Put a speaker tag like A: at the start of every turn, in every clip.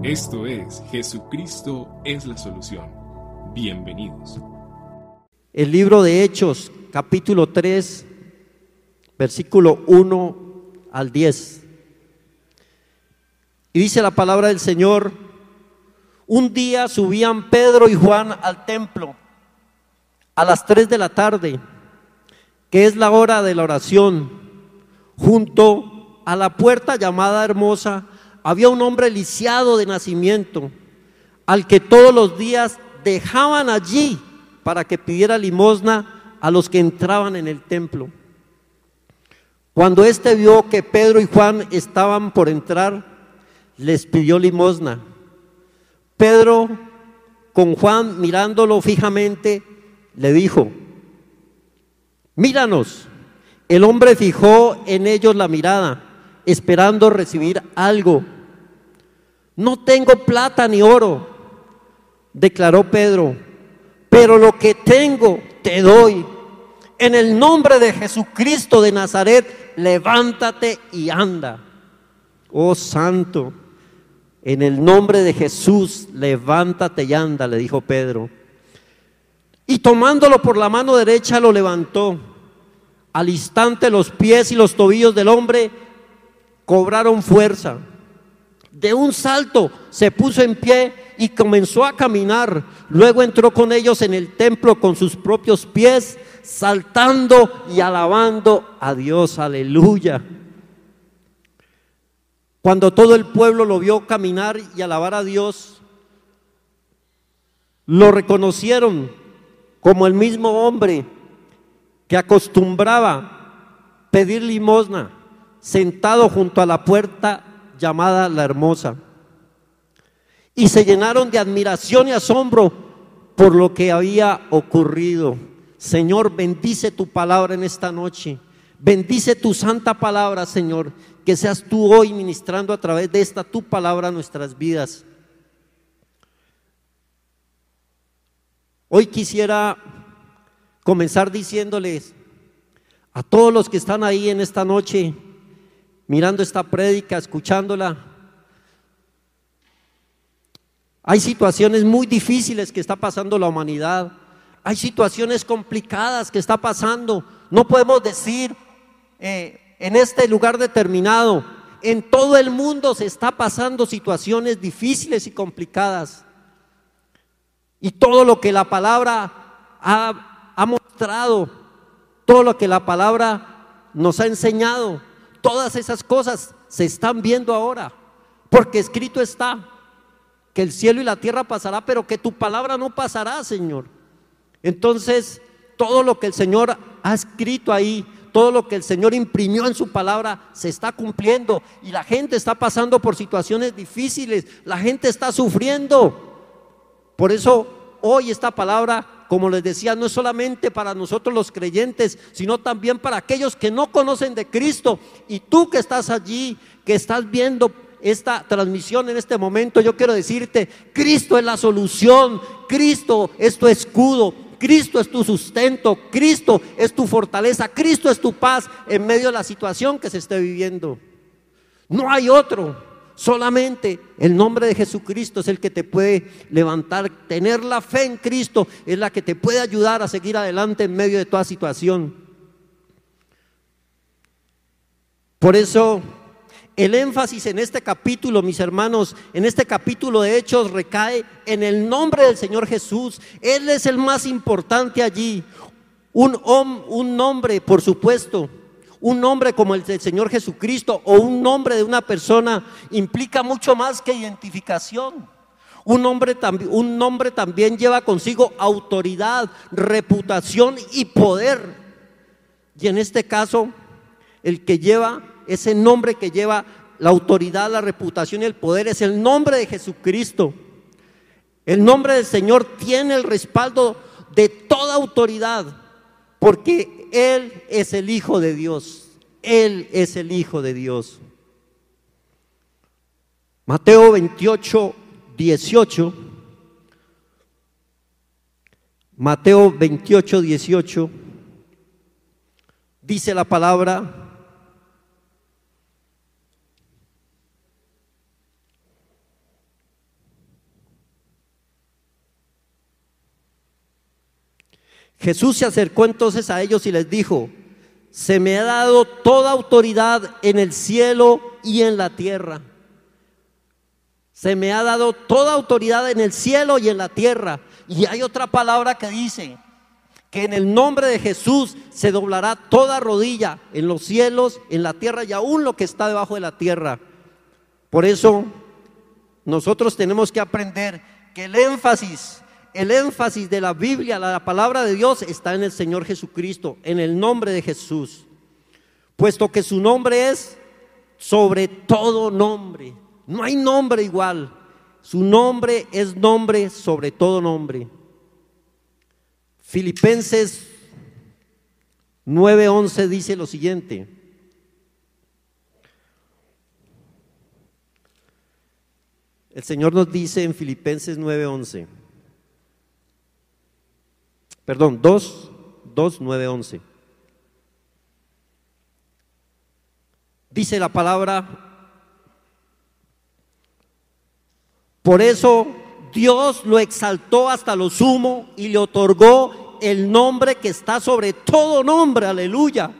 A: Esto es Jesucristo es la solución. Bienvenidos.
B: El libro de Hechos, capítulo 3, versículo 1 al 10. Y dice la palabra del Señor, un día subían Pedro y Juan al templo a las 3 de la tarde, que es la hora de la oración, junto a la puerta llamada hermosa, había un hombre lisiado de nacimiento, al que todos los días dejaban allí para que pidiera limosna a los que entraban en el templo. Cuando éste vio que Pedro y Juan estaban por entrar, les pidió limosna. Pedro, con Juan mirándolo fijamente, le dijo, míranos. El hombre fijó en ellos la mirada, esperando recibir algo. No tengo plata ni oro, declaró Pedro, pero lo que tengo te doy. En el nombre de Jesucristo de Nazaret, levántate y anda. Oh santo, en el nombre de Jesús, levántate y anda, le dijo Pedro. Y tomándolo por la mano derecha lo levantó. Al instante los pies y los tobillos del hombre cobraron fuerza. De un salto se puso en pie y comenzó a caminar. Luego entró con ellos en el templo con sus propios pies, saltando y alabando a Dios. Aleluya. Cuando todo el pueblo lo vio caminar y alabar a Dios, lo reconocieron como el mismo hombre que acostumbraba pedir limosna sentado junto a la puerta llamada la hermosa. Y se llenaron de admiración y asombro por lo que había ocurrido. Señor, bendice tu palabra en esta noche. Bendice tu santa palabra, Señor. Que seas tú hoy ministrando a través de esta tu palabra nuestras vidas. Hoy quisiera comenzar diciéndoles a todos los que están ahí en esta noche, mirando esta prédica, escuchándola. Hay situaciones muy difíciles que está pasando la humanidad. Hay situaciones complicadas que está pasando. No podemos decir eh, en este lugar determinado, en todo el mundo se está pasando situaciones difíciles y complicadas. Y todo lo que la palabra ha, ha mostrado, todo lo que la palabra nos ha enseñado, Todas esas cosas se están viendo ahora, porque escrito está que el cielo y la tierra pasará, pero que tu palabra no pasará, Señor. Entonces, todo lo que el Señor ha escrito ahí, todo lo que el Señor imprimió en su palabra se está cumpliendo y la gente está pasando por situaciones difíciles, la gente está sufriendo. Por eso hoy esta palabra como les decía, no es solamente para nosotros los creyentes, sino también para aquellos que no conocen de Cristo. Y tú que estás allí, que estás viendo esta transmisión en este momento, yo quiero decirte, Cristo es la solución, Cristo es tu escudo, Cristo es tu sustento, Cristo es tu fortaleza, Cristo es tu paz en medio de la situación que se esté viviendo. No hay otro. Solamente el nombre de Jesucristo es el que te puede levantar. Tener la fe en Cristo es la que te puede ayudar a seguir adelante en medio de toda situación. Por eso el énfasis en este capítulo, mis hermanos, en este capítulo de Hechos recae en el nombre del Señor Jesús. Él es el más importante allí. Un, un nombre, por supuesto, un nombre como el del Señor Jesucristo o un nombre de una persona implica mucho más que identificación. Un nombre, un nombre también lleva consigo autoridad, reputación y poder. Y en este caso, el que lleva, ese nombre que lleva la autoridad, la reputación y el poder es el nombre de Jesucristo. El nombre del Señor tiene el respaldo de toda autoridad, porque él es el Hijo de Dios. Él es el Hijo de Dios. Mateo 28, 18. Mateo 28, 18. Dice la palabra. Jesús se acercó entonces a ellos y les dijo, se me ha dado toda autoridad en el cielo y en la tierra. Se me ha dado toda autoridad en el cielo y en la tierra. Y hay otra palabra que dice que en el nombre de Jesús se doblará toda rodilla en los cielos, en la tierra y aún lo que está debajo de la tierra. Por eso nosotros tenemos que aprender que el énfasis el énfasis de la Biblia, la palabra de Dios, está en el Señor Jesucristo, en el nombre de Jesús. Puesto que su nombre es sobre todo nombre. No hay nombre igual. Su nombre es nombre sobre todo nombre. Filipenses 9:11 dice lo siguiente. El Señor nos dice en Filipenses 9:11. Perdón, 2, 2, 9, 11. Dice la palabra, por eso Dios lo exaltó hasta lo sumo y le otorgó el nombre que está sobre todo nombre, aleluya.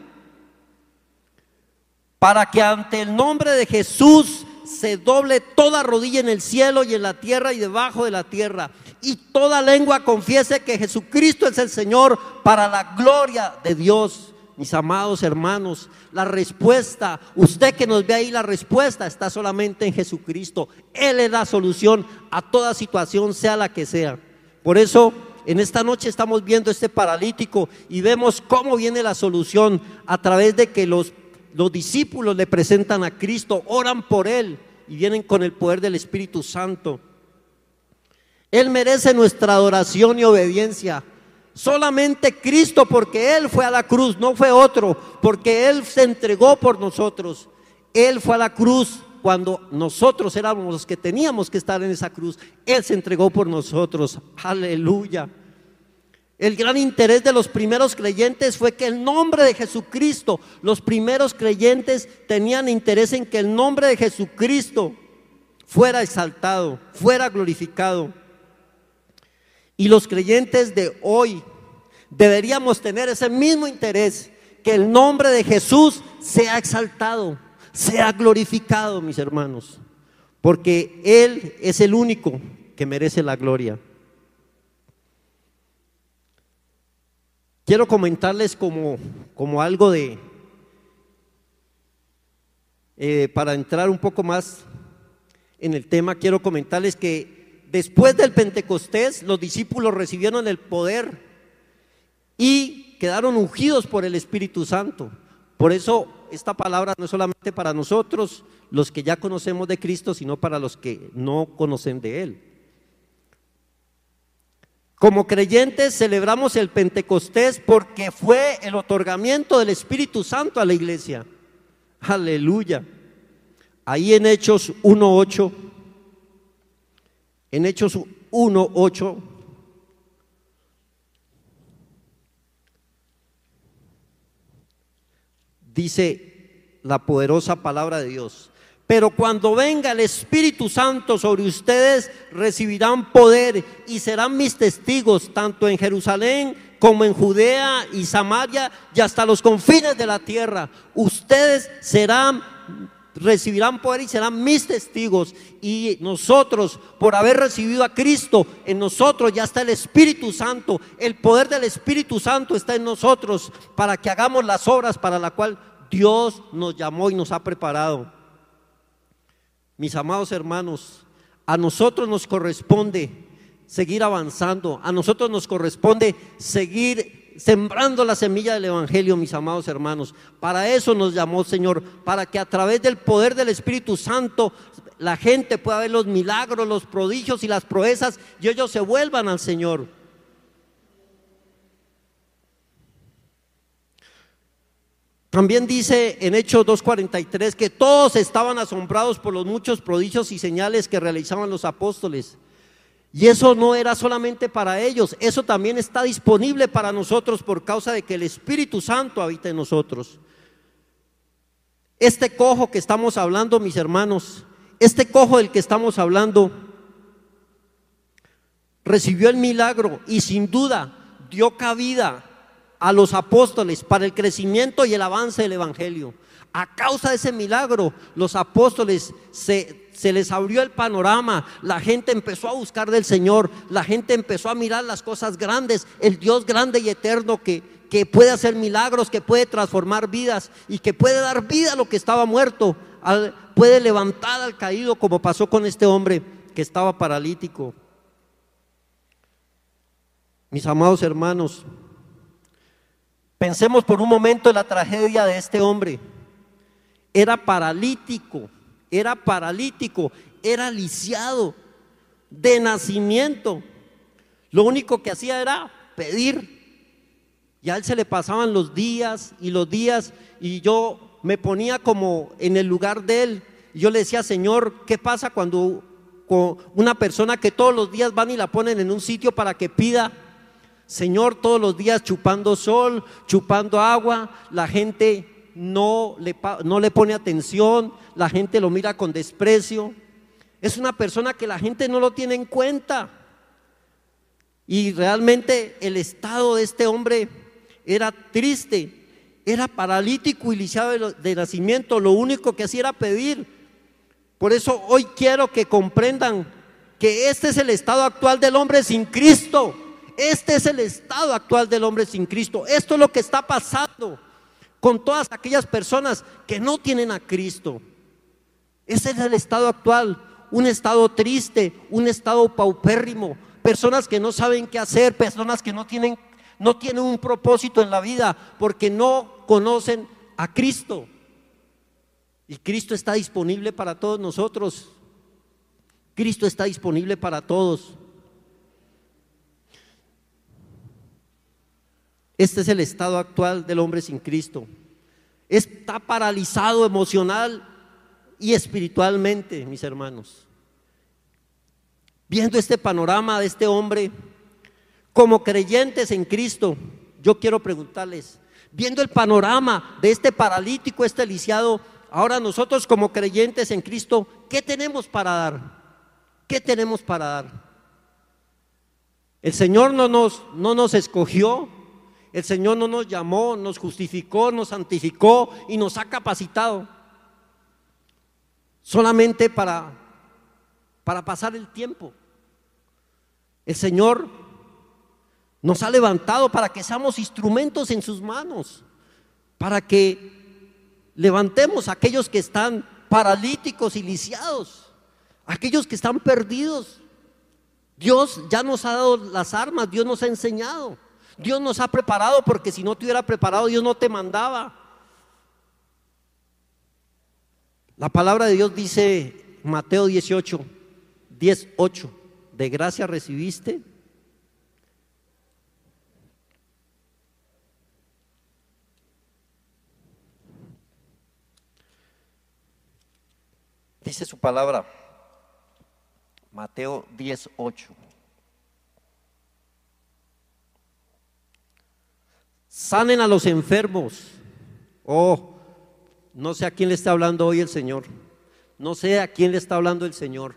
B: Para que ante el nombre de Jesús se doble toda rodilla en el cielo y en la tierra y debajo de la tierra. Y toda lengua confiese que Jesucristo es el Señor para la gloria de Dios. Mis amados hermanos, la respuesta, usted que nos ve ahí, la respuesta está solamente en Jesucristo. Él es la solución a toda situación, sea la que sea. Por eso, en esta noche estamos viendo este paralítico y vemos cómo viene la solución a través de que los los discípulos le presentan a Cristo, oran por Él y vienen con el poder del Espíritu Santo. Él merece nuestra adoración y obediencia. Solamente Cristo, porque Él fue a la cruz, no fue otro, porque Él se entregó por nosotros. Él fue a la cruz cuando nosotros éramos los que teníamos que estar en esa cruz. Él se entregó por nosotros. Aleluya. El gran interés de los primeros creyentes fue que el nombre de Jesucristo, los primeros creyentes tenían interés en que el nombre de Jesucristo fuera exaltado, fuera glorificado. Y los creyentes de hoy deberíamos tener ese mismo interés, que el nombre de Jesús sea exaltado, sea glorificado, mis hermanos, porque Él es el único que merece la gloria. Quiero comentarles como, como algo de, eh, para entrar un poco más en el tema, quiero comentarles que después del Pentecostés los discípulos recibieron el poder y quedaron ungidos por el Espíritu Santo. Por eso esta palabra no es solamente para nosotros, los que ya conocemos de Cristo, sino para los que no conocen de Él. Como creyentes celebramos el Pentecostés porque fue el otorgamiento del Espíritu Santo a la iglesia. Aleluya. Ahí en Hechos 1.8, en Hechos 1.8, dice la poderosa palabra de Dios. Pero cuando venga el Espíritu Santo sobre ustedes, recibirán poder y serán mis testigos, tanto en Jerusalén como en Judea y Samaria y hasta los confines de la tierra. Ustedes serán recibirán poder y serán mis testigos. Y nosotros, por haber recibido a Cristo, en nosotros ya está el Espíritu Santo. El poder del Espíritu Santo está en nosotros para que hagamos las obras para la cual Dios nos llamó y nos ha preparado. Mis amados hermanos, a nosotros nos corresponde seguir avanzando, a nosotros nos corresponde seguir sembrando la semilla del Evangelio, mis amados hermanos. Para eso nos llamó Señor, para que a través del poder del Espíritu Santo la gente pueda ver los milagros, los prodigios y las proezas y ellos se vuelvan al Señor. También dice en Hechos 2.43 que todos estaban asombrados por los muchos prodigios y señales que realizaban los apóstoles. Y eso no era solamente para ellos, eso también está disponible para nosotros por causa de que el Espíritu Santo habita en nosotros. Este cojo que estamos hablando, mis hermanos, este cojo del que estamos hablando, recibió el milagro y sin duda dio cabida a los apóstoles para el crecimiento y el avance del Evangelio. A causa de ese milagro, los apóstoles se, se, les abrió el panorama, la gente empezó a buscar del Señor, la gente empezó a mirar las cosas grandes, el Dios grande y eterno que, que puede hacer milagros, que puede transformar vidas y que puede dar vida a lo que estaba muerto, puede levantar al caído como pasó con este hombre que estaba paralítico. Mis amados hermanos, pensemos por un momento en la tragedia de este hombre era paralítico, era paralítico, era lisiado de nacimiento. Lo único que hacía era pedir. Y a él se le pasaban los días y los días y yo me ponía como en el lugar de él. Y yo le decía, Señor, ¿qué pasa cuando con una persona que todos los días van y la ponen en un sitio para que pida? Señor, todos los días chupando sol, chupando agua, la gente no le, no le pone atención, la gente lo mira con desprecio. Es una persona que la gente no lo tiene en cuenta. Y realmente el estado de este hombre era triste, era paralítico y lisiado de, nacimiento. Lo único que hacía era pedir. Por eso hoy quiero que comprendan que este es el estado actual del hombre sin Cristo. Este es el estado actual del hombre sin Cristo. Esto es lo que está pasando con todas aquellas personas que no tienen a Cristo. Ese es el estado actual, un estado triste, un estado paupérrimo, personas que no saben qué hacer, personas que no tienen, no tienen un propósito en la vida porque no conocen a Cristo. Y Cristo está disponible para todos nosotros. Cristo está disponible para todos. Este es el estado actual del hombre sin Cristo. Está paralizado emocional y espiritualmente, mis hermanos. Viendo este panorama de este hombre, como creyentes en Cristo, yo quiero preguntarles, viendo el panorama de este paralítico, este lisiado, ahora nosotros como creyentes en Cristo, ¿qué tenemos para dar? ¿Qué tenemos para dar? El Señor no nos, no nos escogió el Señor no nos llamó, nos justificó, nos santificó y nos ha capacitado solamente para, para pasar el tiempo. El Señor nos ha levantado para que seamos instrumentos en sus manos, para que levantemos a aquellos que están paralíticos y lisiados, aquellos que están perdidos. Dios ya nos ha dado las armas, Dios nos ha enseñado. Dios nos ha preparado porque si no te hubiera preparado, Dios no te mandaba. La palabra de Dios dice, Mateo 18, 18, de gracia recibiste. Dice su palabra, Mateo 18. Sanen a los enfermos. Oh, no sé a quién le está hablando hoy el Señor. No sé a quién le está hablando el Señor.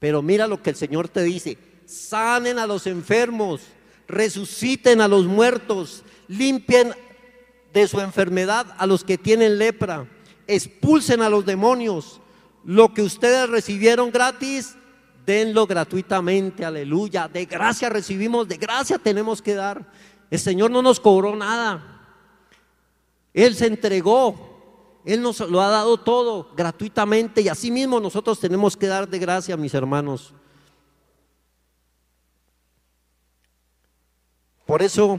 B: Pero mira lo que el Señor te dice. Sanen a los enfermos, resuciten a los muertos, limpien de su enfermedad a los que tienen lepra, expulsen a los demonios. Lo que ustedes recibieron gratis, denlo gratuitamente, aleluya. De gracia recibimos, de gracia tenemos que dar. El Señor no nos cobró nada. Él se entregó. Él nos lo ha dado todo gratuitamente y así mismo nosotros tenemos que dar de gracia, mis hermanos. Por eso,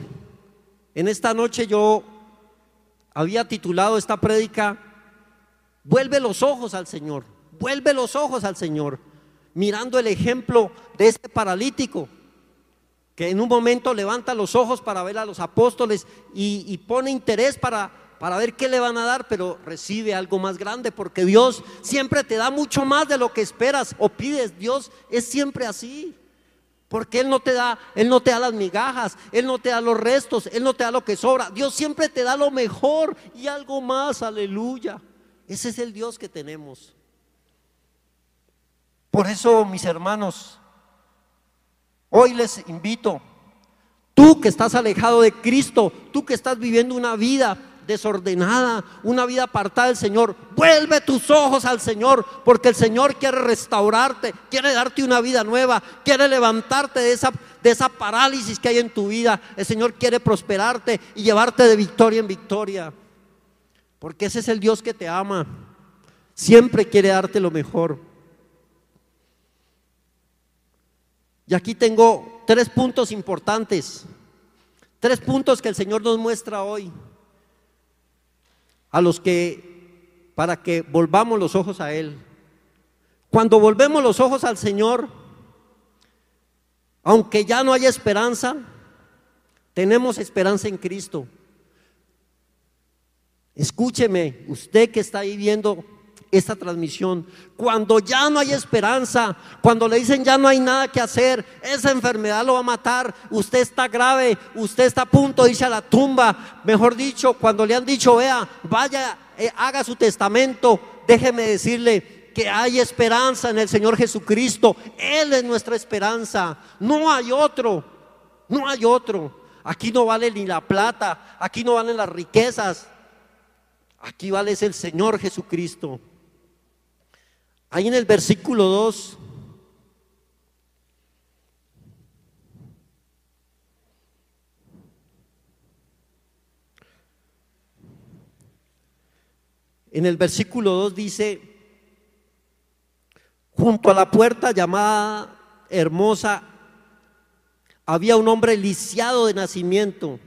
B: en esta noche yo había titulado esta prédica, vuelve los ojos al Señor, vuelve los ojos al Señor, mirando el ejemplo de este paralítico que en un momento levanta los ojos para ver a los apóstoles y, pone interés para, para ver qué le van a dar, pero recibe algo más grande, porque Dios siempre te da mucho más de lo que esperas o pides. Dios es siempre así. Porque Él no te da, Él no te da las migajas, Él no te da los restos, Él no te da lo que sobra. Dios siempre te da lo mejor y algo más, aleluya. Ese es el Dios que tenemos. Por eso, mis hermanos, Hoy les invito, tú que estás alejado de Cristo, tú que estás viviendo una vida desordenada, una vida apartada del Señor, vuelve tus ojos al Señor, porque el Señor quiere restaurarte, quiere darte una vida nueva, quiere levantarte de esa, de esa parálisis que hay en tu vida. El Señor quiere prosperarte y llevarte de victoria en victoria, porque ese es el Dios que te ama, siempre quiere darte lo mejor. Y aquí tengo tres puntos importantes, tres puntos que el Señor nos muestra hoy a los que, para que volvamos los ojos a Él. Cuando volvemos los ojos al Señor, aunque ya no haya esperanza, tenemos esperanza en Cristo. Escúcheme, usted que está ahí viendo esta transmisión. Cuando ya no hay esperanza, cuando le dicen ya no hay nada que hacer, esa enfermedad lo va a matar, usted está grave, usted está a punto de irse a la tumba. Mejor dicho, cuando le han dicho, vea, vaya, eh, haga su testamento, déjeme decirle que hay esperanza en el Señor Jesucristo. Él es nuestra esperanza. No hay otro, no hay otro. Aquí no vale ni la plata, aquí no valen las riquezas. Aquí vale es el Señor Jesucristo. Ahí en el versículo 2. En el versículo 2 dice, junto a la puerta llamada hermosa, había un hombre lisiado de nacimiento.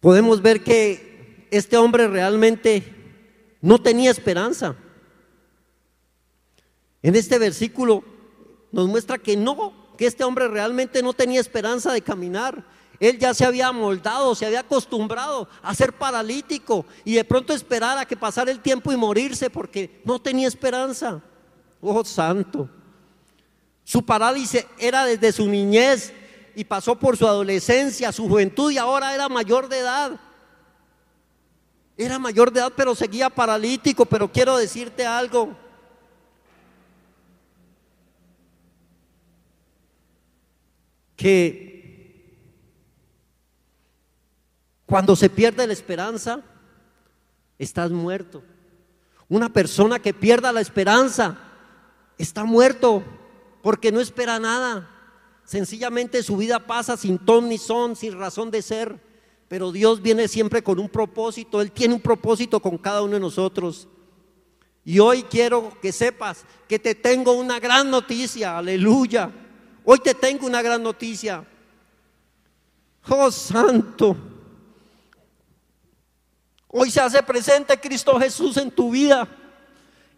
B: Podemos ver que este hombre realmente no tenía esperanza. En este versículo nos muestra que no, que este hombre realmente no tenía esperanza de caminar. Él ya se había moldado, se había acostumbrado a ser paralítico y de pronto esperar a que pasara el tiempo y morirse porque no tenía esperanza. Oh santo. Su parálisis era desde su niñez y pasó por su adolescencia, su juventud y ahora era mayor de edad. Era mayor de edad, pero seguía paralítico, pero quiero decirte algo. Que cuando se pierde la esperanza, estás muerto. Una persona que pierda la esperanza está muerto porque no espera nada. Sencillamente su vida pasa sin ton ni son, sin razón de ser. Pero Dios viene siempre con un propósito, Él tiene un propósito con cada uno de nosotros. Y hoy quiero que sepas que te tengo una gran noticia, aleluya. Hoy te tengo una gran noticia. Oh Santo. Hoy se hace presente Cristo Jesús en tu vida.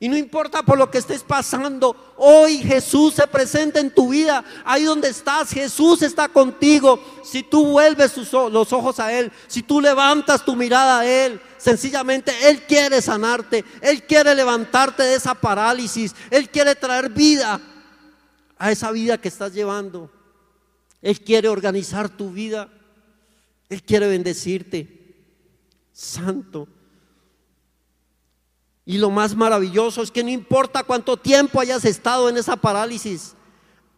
B: Y no importa por lo que estés pasando, hoy Jesús se presenta en tu vida. Ahí donde estás, Jesús está contigo. Si tú vuelves los ojos a Él, si tú levantas tu mirada a Él, sencillamente Él quiere sanarte. Él quiere levantarte de esa parálisis. Él quiere traer vida a esa vida que estás llevando. Él quiere organizar tu vida. Él quiere bendecirte. Santo. Y lo más maravilloso es que no importa cuánto tiempo hayas estado en esa parálisis,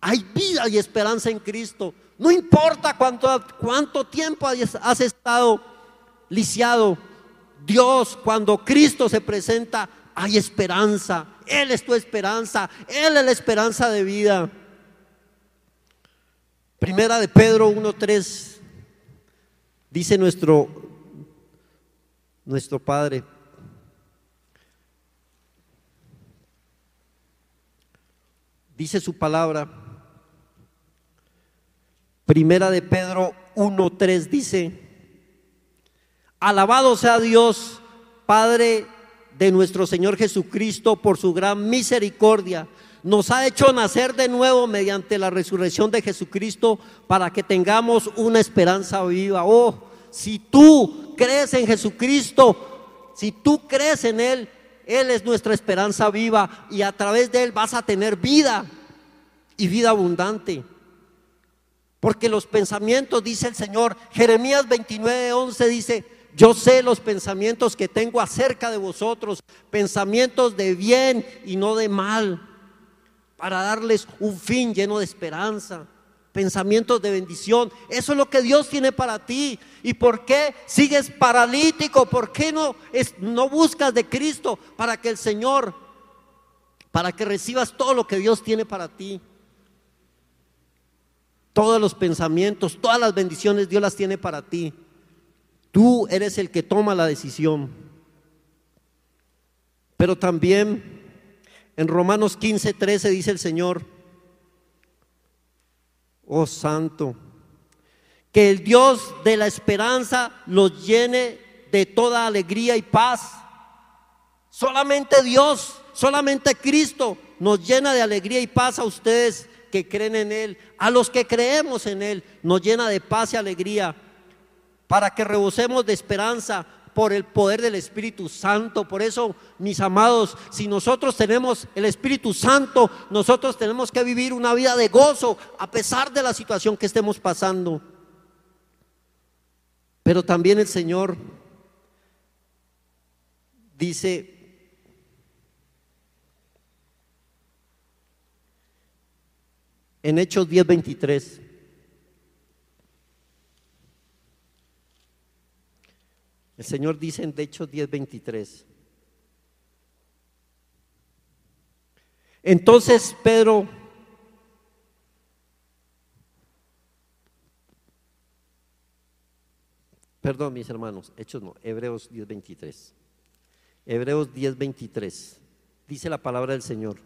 B: hay vida y esperanza en Cristo. No importa cuánto, cuánto tiempo has estado lisiado. Dios, cuando Cristo se presenta, hay esperanza. Él es tu esperanza. Él es la esperanza de vida. Primera de Pedro 1.3 dice nuestro, nuestro Padre. Dice su palabra. Primera de Pedro 1.3 dice, alabado sea Dios, Padre de nuestro Señor Jesucristo, por su gran misericordia. Nos ha hecho nacer de nuevo mediante la resurrección de Jesucristo para que tengamos una esperanza viva. Oh, si tú crees en Jesucristo, si tú crees en Él, él es nuestra esperanza viva y a través de Él vas a tener vida y vida abundante. Porque los pensamientos, dice el Señor, Jeremías 29, 11 dice, yo sé los pensamientos que tengo acerca de vosotros, pensamientos de bien y no de mal, para darles un fin lleno de esperanza, pensamientos de bendición. Eso es lo que Dios tiene para ti. ¿Y por qué sigues paralítico? ¿Por qué no, es, no buscas de Cristo para que el Señor, para que recibas todo lo que Dios tiene para ti? Todos los pensamientos, todas las bendiciones Dios las tiene para ti. Tú eres el que toma la decisión. Pero también en Romanos 15, 13 dice el Señor, oh santo, que el Dios de la esperanza los llene de toda alegría y paz. Solamente Dios, solamente Cristo nos llena de alegría y paz a ustedes que creen en Él, a los que creemos en Él, nos llena de paz y alegría, para que rebosemos de esperanza por el poder del Espíritu Santo. Por eso, mis amados, si nosotros tenemos el Espíritu Santo, nosotros tenemos que vivir una vida de gozo a pesar de la situación que estemos pasando. Pero también el Señor dice, en Hechos 10:23. El Señor dice en Hechos 10:23. Entonces Pedro Perdón, mis hermanos, Hechos no, Hebreos 10:23. Hebreos 10:23. Dice la palabra del Señor.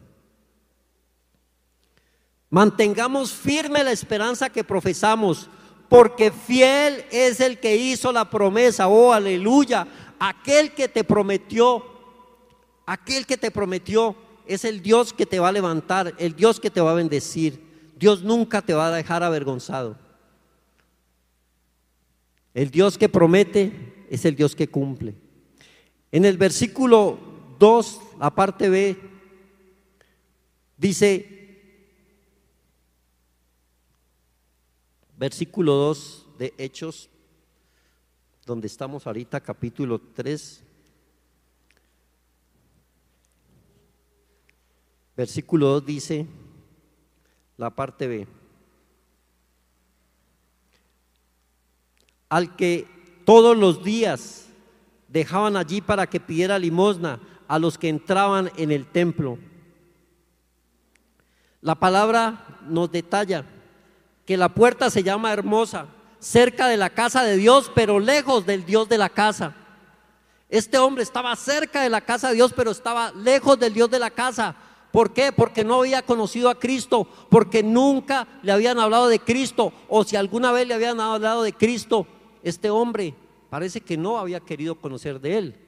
B: Mantengamos firme la esperanza que profesamos, porque fiel es el que hizo la promesa, oh aleluya, aquel que te prometió, aquel que te prometió es el Dios que te va a levantar, el Dios que te va a bendecir. Dios nunca te va a dejar avergonzado. El Dios que promete es el Dios que cumple. En el versículo 2, la parte B, dice, versículo 2 de Hechos, donde estamos ahorita, capítulo 3. Versículo 2 dice, la parte B, al que todos los días dejaban allí para que pidiera limosna a los que entraban en el templo. La palabra nos detalla que la puerta se llama hermosa, cerca de la casa de Dios, pero lejos del Dios de la casa. Este hombre estaba cerca de la casa de Dios, pero estaba lejos del Dios de la casa. ¿Por qué? Porque no había conocido a Cristo, porque nunca le habían hablado de Cristo, o si alguna vez le habían hablado de Cristo, este hombre parece que no había querido conocer de él.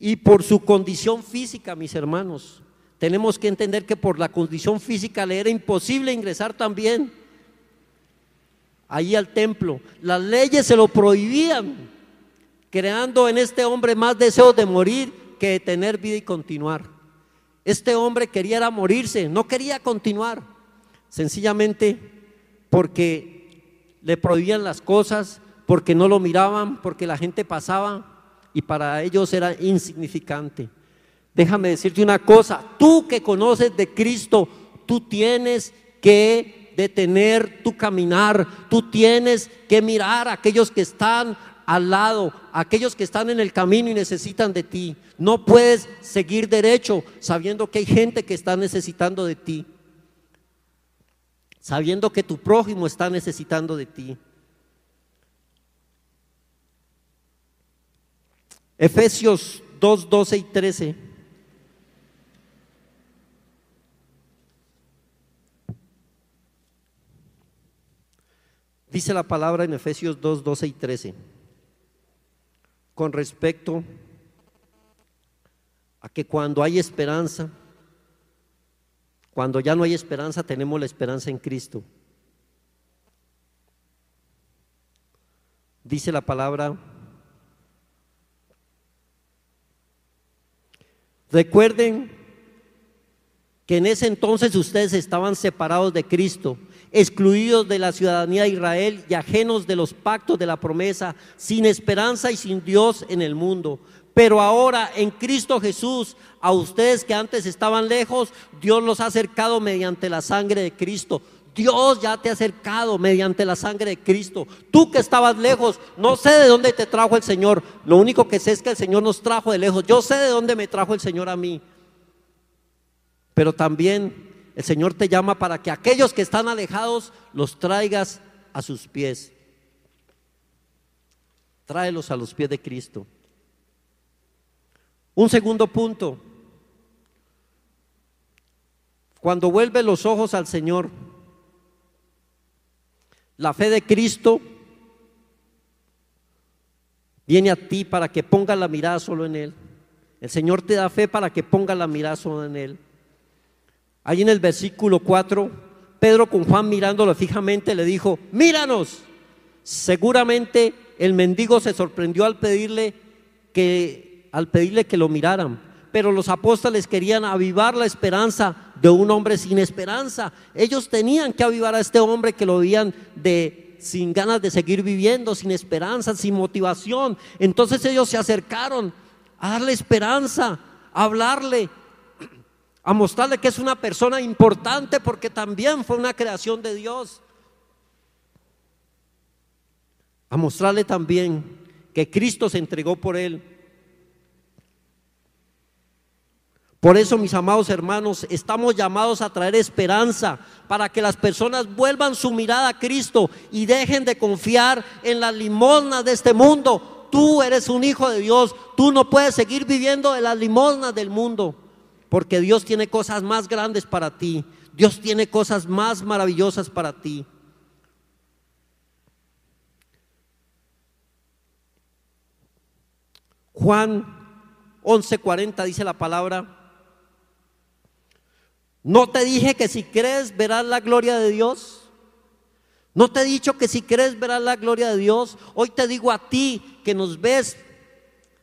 B: Y por su condición física, mis hermanos, tenemos que entender que por la condición física le era imposible ingresar también ahí al templo. Las leyes se lo prohibían, creando en este hombre más deseos de morir que de tener vida y continuar. Este hombre quería morirse, no quería continuar, sencillamente porque le prohibían las cosas, porque no lo miraban, porque la gente pasaba y para ellos era insignificante. Déjame decirte una cosa, tú que conoces de Cristo, tú tienes que detener tu caminar, tú tienes que mirar a aquellos que están al lado, aquellos que están en el camino y necesitan de ti. No puedes seguir derecho sabiendo que hay gente que está necesitando de ti, sabiendo que tu prójimo está necesitando de ti. Efesios 2, 12 y 13. Dice la palabra en Efesios 2, 12 y 13 con respecto a que cuando hay esperanza, cuando ya no hay esperanza, tenemos la esperanza en Cristo. Dice la palabra Recuerden que en ese entonces ustedes estaban separados de Cristo, excluidos de la ciudadanía de Israel y ajenos de los pactos de la promesa, sin esperanza y sin Dios en el mundo. Pero ahora en Cristo Jesús, a ustedes que antes estaban lejos, Dios los ha acercado mediante la sangre de Cristo. Dios ya te ha acercado mediante la sangre de Cristo. Tú que estabas lejos, no sé de dónde te trajo el Señor. Lo único que sé es que el Señor nos trajo de lejos. Yo sé de dónde me trajo el Señor a mí. Pero también el Señor te llama para que aquellos que están alejados los traigas a sus pies. Tráelos a los pies de Cristo. Un segundo punto. Cuando vuelve los ojos al Señor, la fe de Cristo viene a ti para que pongas la mirada solo en Él. El Señor te da fe para que pongas la mirada solo en Él. Ahí en el versículo 4, Pedro con Juan mirándolo fijamente le dijo, míranos. Seguramente el mendigo se sorprendió al pedirle que, al pedirle que lo miraran pero los apóstoles querían avivar la esperanza de un hombre sin esperanza. Ellos tenían que avivar a este hombre que lo veían de sin ganas de seguir viviendo, sin esperanza, sin motivación. Entonces ellos se acercaron a darle esperanza, a hablarle, a mostrarle que es una persona importante porque también fue una creación de Dios. A mostrarle también que Cristo se entregó por él Por eso, mis amados hermanos, estamos llamados a traer esperanza para que las personas vuelvan su mirada a Cristo y dejen de confiar en las limosnas de este mundo. Tú eres un hijo de Dios, tú no puedes seguir viviendo de las limosnas del mundo, porque Dios tiene cosas más grandes para ti, Dios tiene cosas más maravillosas para ti. Juan 11:40 dice la palabra, ¿No te dije que si crees verás la gloria de Dios? ¿No te he dicho que si crees verás la gloria de Dios? Hoy te digo a ti que nos ves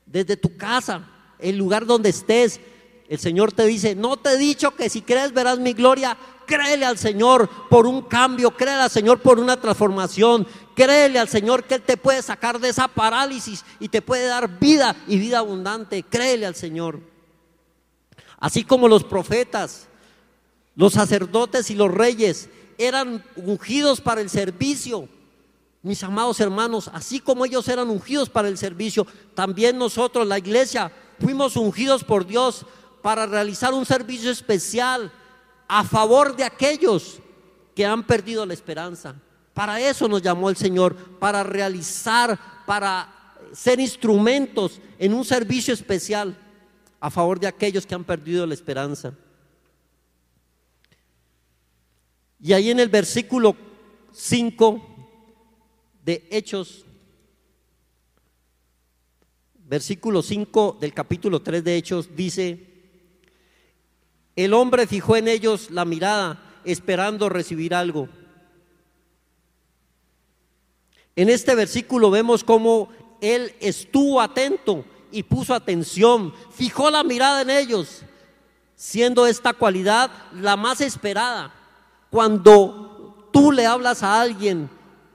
B: desde tu casa, el lugar donde estés. El Señor te dice, no te he dicho que si crees verás mi gloria, créele al Señor por un cambio, créele al Señor por una transformación, créele al Señor que Él te puede sacar de esa parálisis y te puede dar vida y vida abundante, créele al Señor. Así como los profetas los sacerdotes y los reyes eran ungidos para el servicio. Mis amados hermanos, así como ellos eran ungidos para el servicio, también nosotros, la iglesia, fuimos ungidos por Dios para realizar un servicio especial a favor de aquellos que han perdido la esperanza. Para eso nos llamó el Señor, para realizar, para ser instrumentos en un servicio especial a favor de aquellos que han perdido la esperanza. Y ahí en el versículo 5 de Hechos, versículo 5 del capítulo 3 de Hechos dice, el hombre fijó en ellos la mirada esperando recibir algo. En este versículo vemos cómo él estuvo atento y puso atención, fijó la mirada en ellos, siendo esta cualidad la más esperada cuando tú le hablas a alguien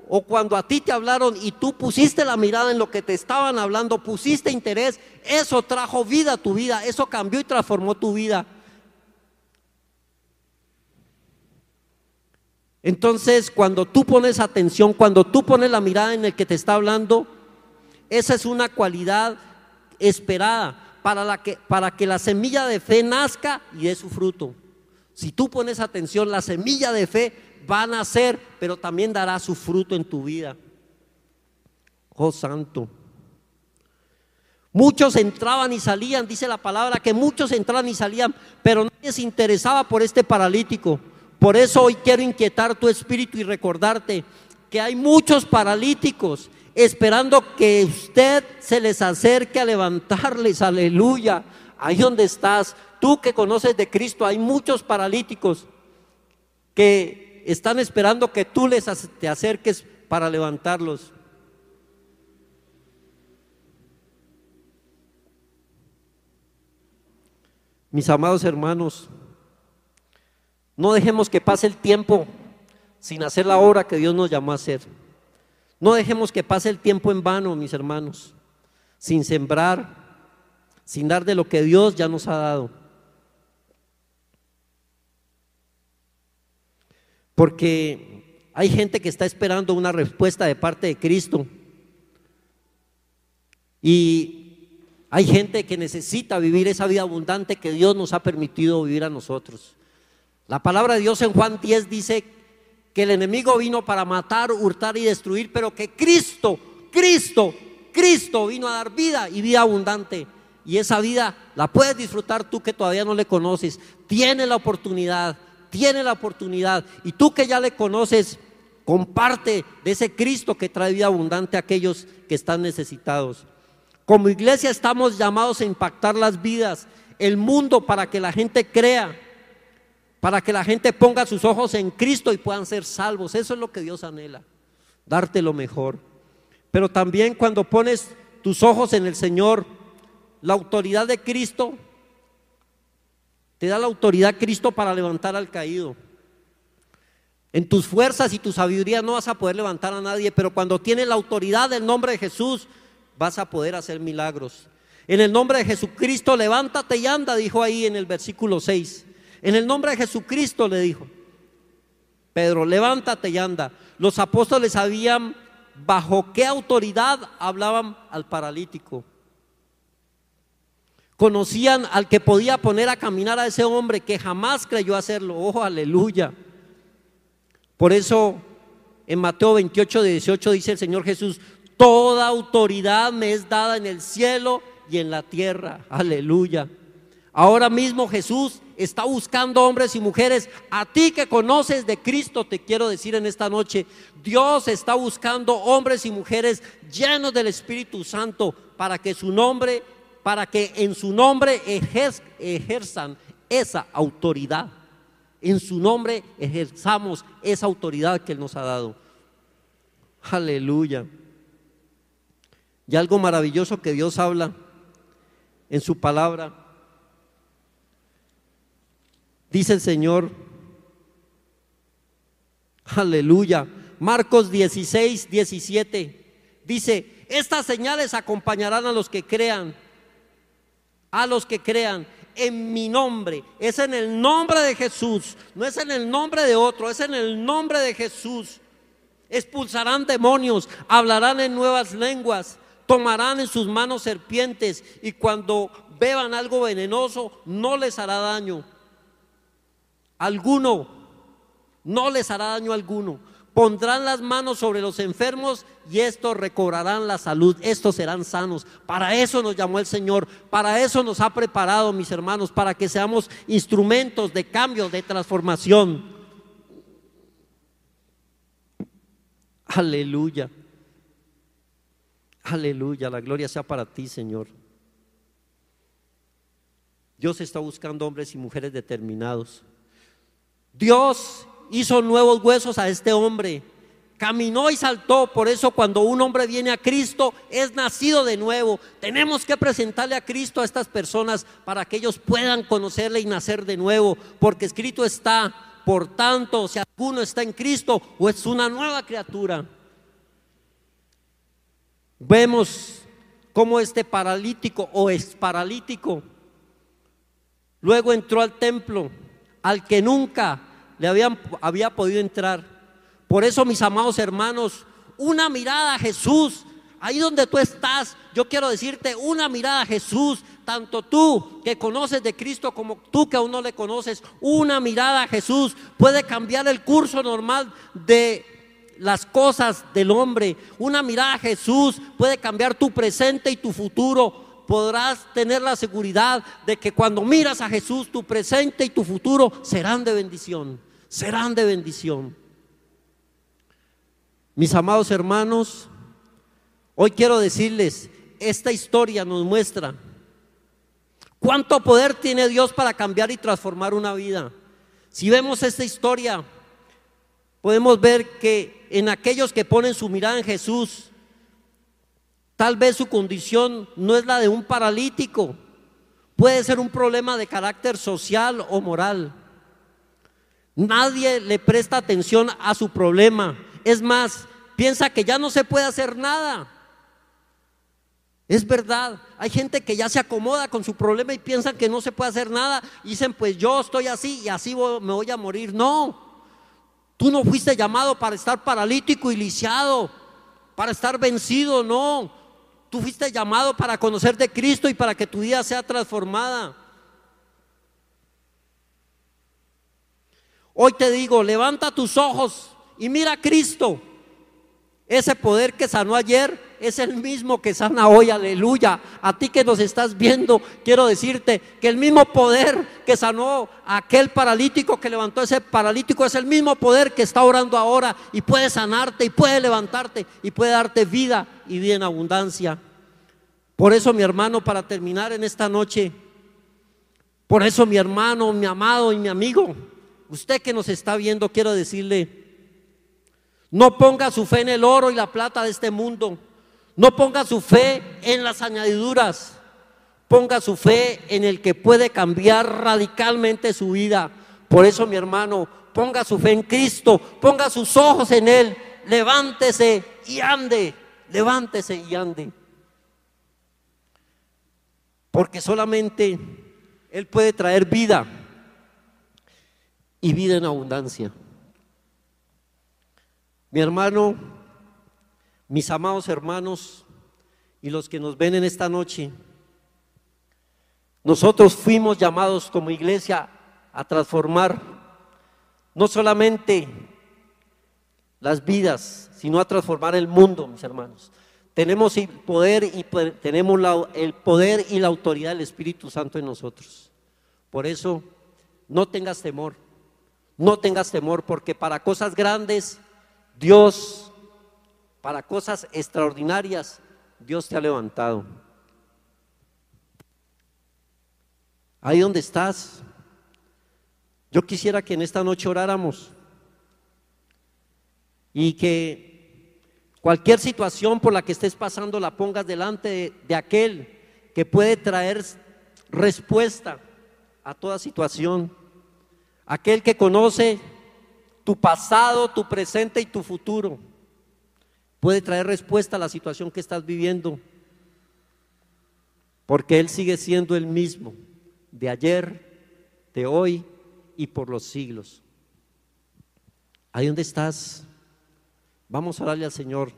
B: o cuando a ti te hablaron y tú pusiste la mirada en lo que te estaban hablando, pusiste interés, eso trajo vida a tu vida, eso cambió y transformó tu vida. Entonces, cuando tú pones atención, cuando tú pones la mirada en el que te está hablando, esa es una cualidad esperada para, la que, para que la semilla de fe nazca y dé su fruto. Si tú pones atención, la semilla de fe va a nacer, pero también dará su fruto en tu vida. Oh santo. Muchos entraban y salían, dice la palabra, que muchos entraban y salían, pero nadie se interesaba por este paralítico. Por eso hoy quiero inquietar tu espíritu y recordarte que hay muchos paralíticos esperando que usted se les acerque a levantarles, aleluya, ahí donde estás. Tú que conoces de Cristo, hay muchos paralíticos que están esperando que tú les te acerques para levantarlos. Mis amados hermanos, no dejemos que pase el tiempo sin hacer la obra que Dios nos llamó a hacer. No dejemos que pase el tiempo en vano, mis hermanos, sin sembrar, sin dar de lo que Dios ya nos ha dado. Porque hay gente que está esperando una respuesta de parte de Cristo. Y hay gente que necesita vivir esa vida abundante que Dios nos ha permitido vivir a nosotros. La palabra de Dios en Juan 10 dice que el enemigo vino para matar, hurtar y destruir, pero que Cristo, Cristo, Cristo vino a dar vida y vida abundante. Y esa vida la puedes disfrutar tú que todavía no le conoces. Tiene la oportunidad, tiene la oportunidad. Y tú que ya le conoces, comparte de ese Cristo que trae vida abundante a aquellos que están necesitados. Como iglesia estamos llamados a impactar las vidas, el mundo para que la gente crea para que la gente ponga sus ojos en Cristo y puedan ser salvos. Eso es lo que Dios anhela, darte lo mejor. Pero también cuando pones tus ojos en el Señor, la autoridad de Cristo, te da la autoridad Cristo para levantar al caído. En tus fuerzas y tu sabiduría no vas a poder levantar a nadie, pero cuando tienes la autoridad del nombre de Jesús, vas a poder hacer milagros. En el nombre de Jesucristo, levántate y anda, dijo ahí en el versículo 6. En el nombre de Jesucristo le dijo, Pedro, levántate y anda. Los apóstoles sabían bajo qué autoridad hablaban al paralítico. Conocían al que podía poner a caminar a ese hombre que jamás creyó hacerlo. Oh, aleluya. Por eso en Mateo 28, 18 dice el Señor Jesús, toda autoridad me es dada en el cielo y en la tierra. Aleluya. Ahora mismo Jesús está buscando hombres y mujeres. A ti que conoces de Cristo, te quiero decir en esta noche, Dios está buscando hombres y mujeres llenos del Espíritu Santo para que su nombre, para que en su nombre ejerzan esa autoridad. En su nombre ejerzamos esa autoridad que Él nos ha dado. Aleluya. Y algo maravilloso que Dios habla en su palabra Dice el Señor, aleluya. Marcos 16, 17. Dice, estas señales acompañarán a los que crean, a los que crean en mi nombre. Es en el nombre de Jesús, no es en el nombre de otro, es en el nombre de Jesús. Expulsarán demonios, hablarán en nuevas lenguas, tomarán en sus manos serpientes y cuando beban algo venenoso no les hará daño alguno, no les hará daño alguno. Pondrán las manos sobre los enfermos y estos recobrarán la salud, estos serán sanos. Para eso nos llamó el Señor, para eso nos ha preparado, mis hermanos, para que seamos instrumentos de cambio, de transformación. Aleluya. Aleluya, la gloria sea para ti, Señor. Dios está buscando hombres y mujeres determinados Dios hizo nuevos huesos a este hombre. Caminó y saltó. Por eso cuando un hombre viene a Cristo es nacido de nuevo. Tenemos que presentarle a Cristo a estas personas para que ellos puedan conocerle y nacer de nuevo. Porque escrito está, por tanto, si alguno está en Cristo o es una nueva criatura. Vemos cómo este paralítico o es paralítico luego entró al templo al que nunca le habían, había podido entrar. Por eso, mis amados hermanos, una mirada a Jesús, ahí donde tú estás, yo quiero decirte, una mirada a Jesús, tanto tú que conoces de Cristo como tú que aún no le conoces, una mirada a Jesús puede cambiar el curso normal de las cosas del hombre. Una mirada a Jesús puede cambiar tu presente y tu futuro podrás tener la seguridad de que cuando miras a Jesús, tu presente y tu futuro serán de bendición, serán de bendición. Mis amados hermanos, hoy quiero decirles, esta historia nos muestra cuánto poder tiene Dios para cambiar y transformar una vida. Si vemos esta historia, podemos ver que en aquellos que ponen su mirada en Jesús, Tal vez su condición no es la de un paralítico, puede ser un problema de carácter social o moral. Nadie le presta atención a su problema. Es más, piensa que ya no se puede hacer nada. Es verdad, hay gente que ya se acomoda con su problema y piensan que no se puede hacer nada. Dicen, pues yo estoy así y así me voy a morir. No, tú no fuiste llamado para estar paralítico y lisiado, para estar vencido, no. Tú fuiste llamado para conocer de Cristo y para que tu vida sea transformada. Hoy te digo, levanta tus ojos y mira a Cristo. Ese poder que sanó ayer es el mismo que sana hoy, aleluya. A ti que nos estás viendo, quiero decirte que el mismo poder que sanó a aquel paralítico que levantó ese paralítico es el mismo poder que está orando ahora y puede sanarte y puede levantarte y puede darte vida y vida en abundancia. Por eso, mi hermano, para terminar en esta noche, por eso, mi hermano, mi amado y mi amigo, usted que nos está viendo, quiero decirle, no ponga su fe en el oro y la plata de este mundo. No ponga su fe en las añadiduras. Ponga su fe en el que puede cambiar radicalmente su vida. Por eso, mi hermano, ponga su fe en Cristo. Ponga sus ojos en Él. Levántese y ande. Levántese y ande. Porque solamente Él puede traer vida y vida en abundancia. Mi hermano, mis amados hermanos y los que nos ven en esta noche, nosotros fuimos llamados como iglesia a transformar no solamente las vidas, sino a transformar el mundo, mis hermanos. Tenemos el poder y tenemos el poder y la autoridad del Espíritu Santo en nosotros. Por eso, no tengas temor, no tengas temor, porque para cosas grandes Dios para cosas extraordinarias, Dios te ha levantado. Ahí donde estás, yo quisiera que en esta noche oráramos y que cualquier situación por la que estés pasando la pongas delante de, de aquel que puede traer respuesta a toda situación, aquel que conoce tu pasado, tu presente y tu futuro puede traer respuesta a la situación que estás viviendo, porque Él sigue siendo el mismo de ayer, de hoy y por los siglos. Ahí donde estás, vamos a darle al Señor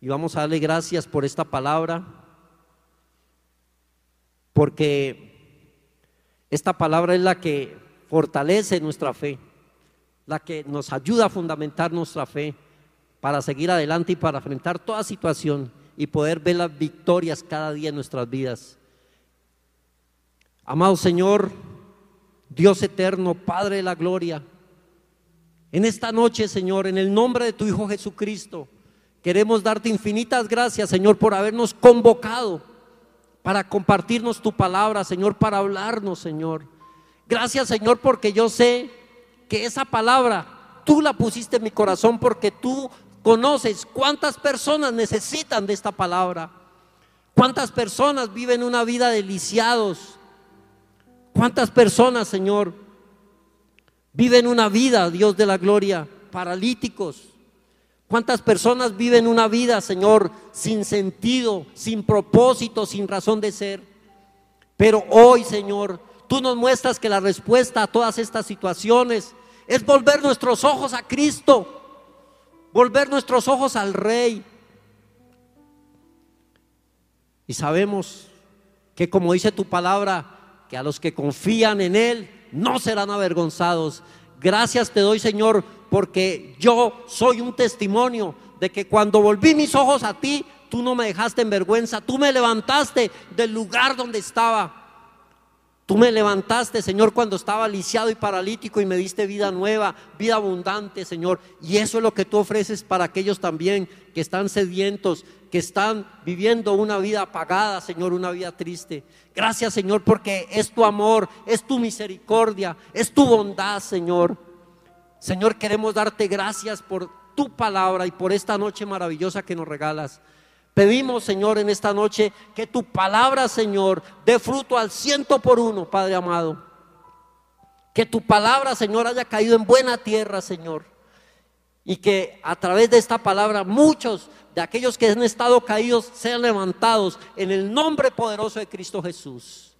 B: y vamos a darle gracias por esta palabra, porque esta palabra es la que fortalece nuestra fe, la que nos ayuda a fundamentar nuestra fe para seguir adelante y para enfrentar toda situación y poder ver las victorias cada día en nuestras vidas. Amado Señor, Dios eterno, Padre de la gloria, en esta noche, Señor, en el nombre de tu Hijo Jesucristo, queremos darte infinitas gracias, Señor, por habernos convocado para compartirnos tu palabra, Señor, para hablarnos, Señor. Gracias, Señor, porque yo sé que esa palabra tú la pusiste en mi corazón porque tú conoces cuántas personas necesitan de esta palabra. ¿Cuántas personas viven una vida deliciados? ¿Cuántas personas, Señor, viven una vida, Dios de la gloria, paralíticos? ¿Cuántas personas viven una vida, Señor, sin sentido, sin propósito, sin razón de ser? Pero hoy, Señor, tú nos muestras que la respuesta a todas estas situaciones es volver nuestros ojos a Cristo volver nuestros ojos al Rey. Y sabemos que como dice tu palabra, que a los que confían en Él no serán avergonzados. Gracias te doy, Señor, porque yo soy un testimonio de que cuando volví mis ojos a ti, tú no me dejaste en vergüenza, tú me levantaste del lugar donde estaba. Tú me levantaste, Señor, cuando estaba lisiado y paralítico y me diste vida nueva, vida abundante, Señor. Y eso es lo que tú ofreces para aquellos también que están sedientos, que están viviendo una vida apagada, Señor, una vida triste. Gracias, Señor, porque es tu amor, es tu misericordia, es tu bondad, Señor. Señor, queremos darte gracias por tu palabra y por esta noche maravillosa que nos regalas. Pedimos, Señor, en esta noche que tu palabra, Señor, dé fruto al ciento por uno, Padre amado. Que tu palabra, Señor, haya caído en buena tierra, Señor. Y que a través de esta palabra muchos de aquellos que han estado caídos sean levantados en el nombre poderoso de Cristo Jesús.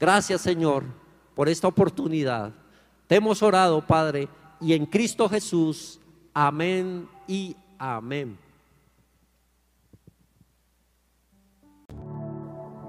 B: Gracias, Señor, por esta oportunidad. Te hemos orado, Padre, y en Cristo Jesús. Amén y amén.